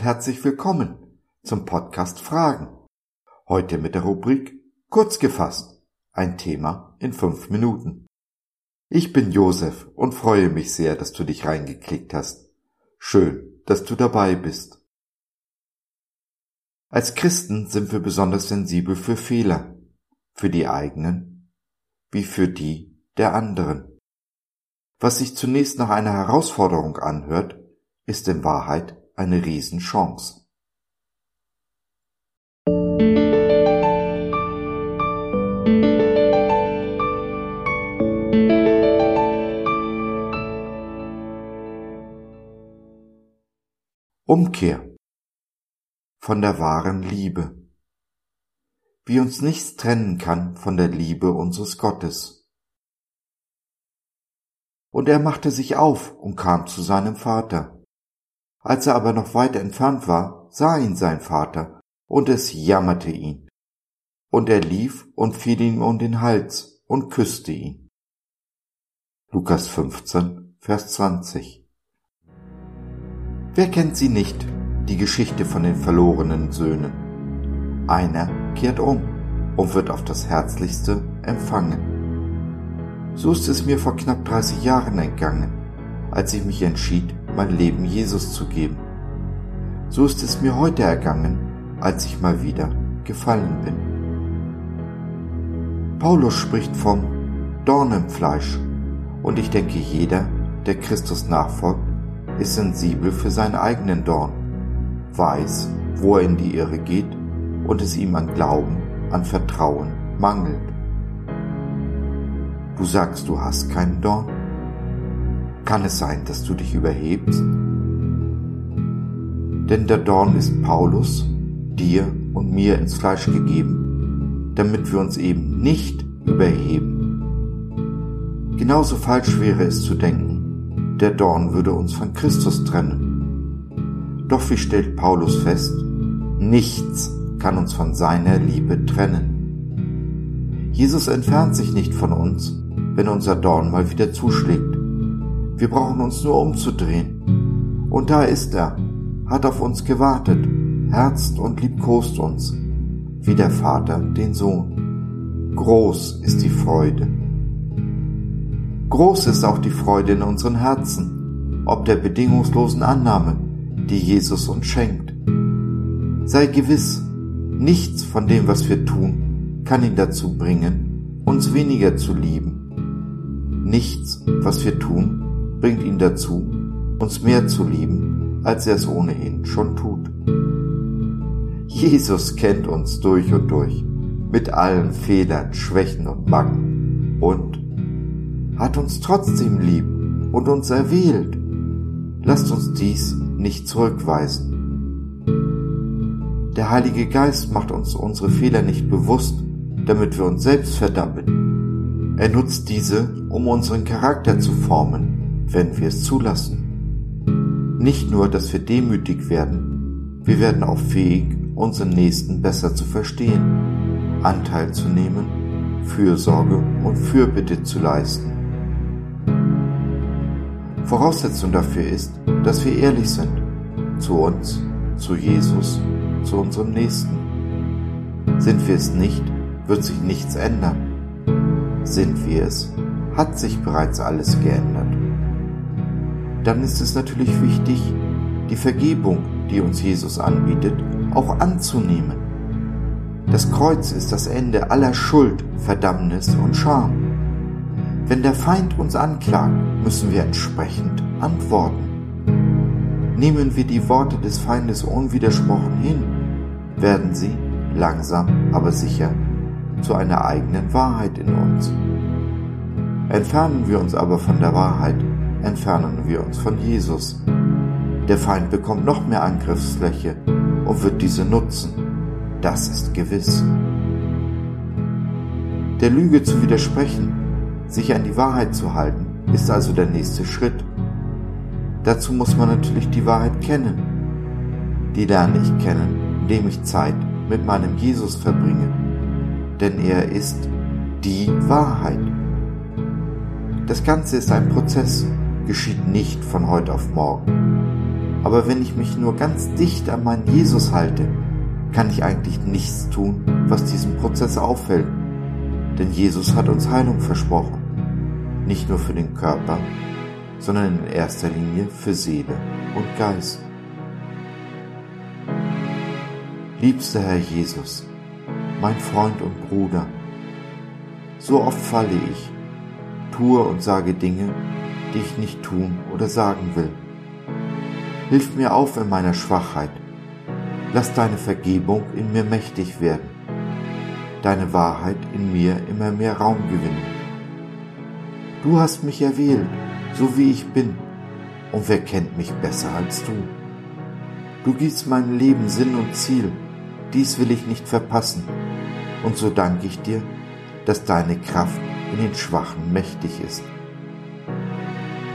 und herzlich willkommen zum Podcast Fragen. Heute mit der Rubrik Kurz gefasst. Ein Thema in fünf Minuten. Ich bin Josef und freue mich sehr, dass du dich reingeklickt hast. Schön, dass du dabei bist. Als Christen sind wir besonders sensibel für Fehler, für die eigenen wie für die der anderen. Was sich zunächst nach einer Herausforderung anhört, ist in Wahrheit eine Riesenchance. Umkehr von der wahren Liebe. Wie uns nichts trennen kann von der Liebe unseres Gottes. Und er machte sich auf und kam zu seinem Vater. Als er aber noch weit entfernt war, sah ihn sein Vater, und es jammerte ihn. Und er lief und fiel ihm um den Hals und küsste ihn. Lukas 15, Vers 20 Wer kennt sie nicht, die Geschichte von den verlorenen Söhnen? Einer kehrt um und wird auf das Herzlichste empfangen. So ist es mir vor knapp 30 Jahren entgangen, als ich mich entschied, mein Leben Jesus zu geben. So ist es mir heute ergangen, als ich mal wieder gefallen bin. Paulus spricht vom Dorn im Fleisch und ich denke jeder, der Christus nachfolgt, ist sensibel für seinen eigenen Dorn, weiß, wo er in die Irre geht und es ihm an Glauben, an Vertrauen mangelt. Du sagst, du hast keinen Dorn? Kann es sein, dass du dich überhebst? Denn der Dorn ist Paulus, dir und mir ins Fleisch gegeben, damit wir uns eben nicht überheben. Genauso falsch wäre es zu denken, der Dorn würde uns von Christus trennen. Doch wie stellt Paulus fest, nichts kann uns von seiner Liebe trennen. Jesus entfernt sich nicht von uns, wenn unser Dorn mal wieder zuschlägt. Wir brauchen uns nur umzudrehen. Und da ist er, hat auf uns gewartet, herzt und liebkost uns, wie der Vater den Sohn. Groß ist die Freude. Groß ist auch die Freude in unseren Herzen, ob der bedingungslosen Annahme, die Jesus uns schenkt. Sei gewiss, nichts von dem, was wir tun, kann ihn dazu bringen, uns weniger zu lieben. Nichts, was wir tun, bringt ihn dazu, uns mehr zu lieben, als er es ohnehin schon tut. Jesus kennt uns durch und durch, mit allen Fehlern, Schwächen und Macken und hat uns trotzdem lieb und uns erwählt. Lasst uns dies nicht zurückweisen. Der Heilige Geist macht uns unsere Fehler nicht bewusst, damit wir uns selbst verdammen. Er nutzt diese, um unseren Charakter zu formen, wenn wir es zulassen. Nicht nur, dass wir demütig werden, wir werden auch fähig, unseren Nächsten besser zu verstehen, Anteil zu nehmen, Fürsorge und Fürbitte zu leisten. Voraussetzung dafür ist, dass wir ehrlich sind, zu uns, zu Jesus, zu unserem Nächsten. Sind wir es nicht, wird sich nichts ändern. Sind wir es, hat sich bereits alles geändert dann ist es natürlich wichtig, die Vergebung, die uns Jesus anbietet, auch anzunehmen. Das Kreuz ist das Ende aller Schuld, Verdammnis und Scham. Wenn der Feind uns anklagt, müssen wir entsprechend antworten. Nehmen wir die Worte des Feindes unwidersprochen hin, werden sie, langsam aber sicher, zu einer eigenen Wahrheit in uns. Entfernen wir uns aber von der Wahrheit, entfernen wir uns von Jesus. Der Feind bekommt noch mehr Angriffsfläche und wird diese nutzen. Das ist gewiss. Der Lüge zu widersprechen, sich an die Wahrheit zu halten, ist also der nächste Schritt. Dazu muss man natürlich die Wahrheit kennen. Die lerne ich kennen, indem ich Zeit mit meinem Jesus verbringe. Denn er ist die Wahrheit. Das Ganze ist ein Prozess geschieht nicht von heute auf morgen. Aber wenn ich mich nur ganz dicht an meinen Jesus halte, kann ich eigentlich nichts tun, was diesen Prozess auffällt. Denn Jesus hat uns Heilung versprochen. Nicht nur für den Körper, sondern in erster Linie für Seele und Geist. Liebster Herr Jesus, mein Freund und Bruder, so oft falle ich, tue und sage Dinge, die ich nicht tun oder sagen will. Hilf mir auf in meiner Schwachheit. Lass deine Vergebung in mir mächtig werden, deine Wahrheit in mir immer mehr Raum gewinnen. Du hast mich erwählt, so wie ich bin, und wer kennt mich besser als du? Du gibst meinem Leben Sinn und Ziel, dies will ich nicht verpassen, und so danke ich dir, dass deine Kraft in den Schwachen mächtig ist.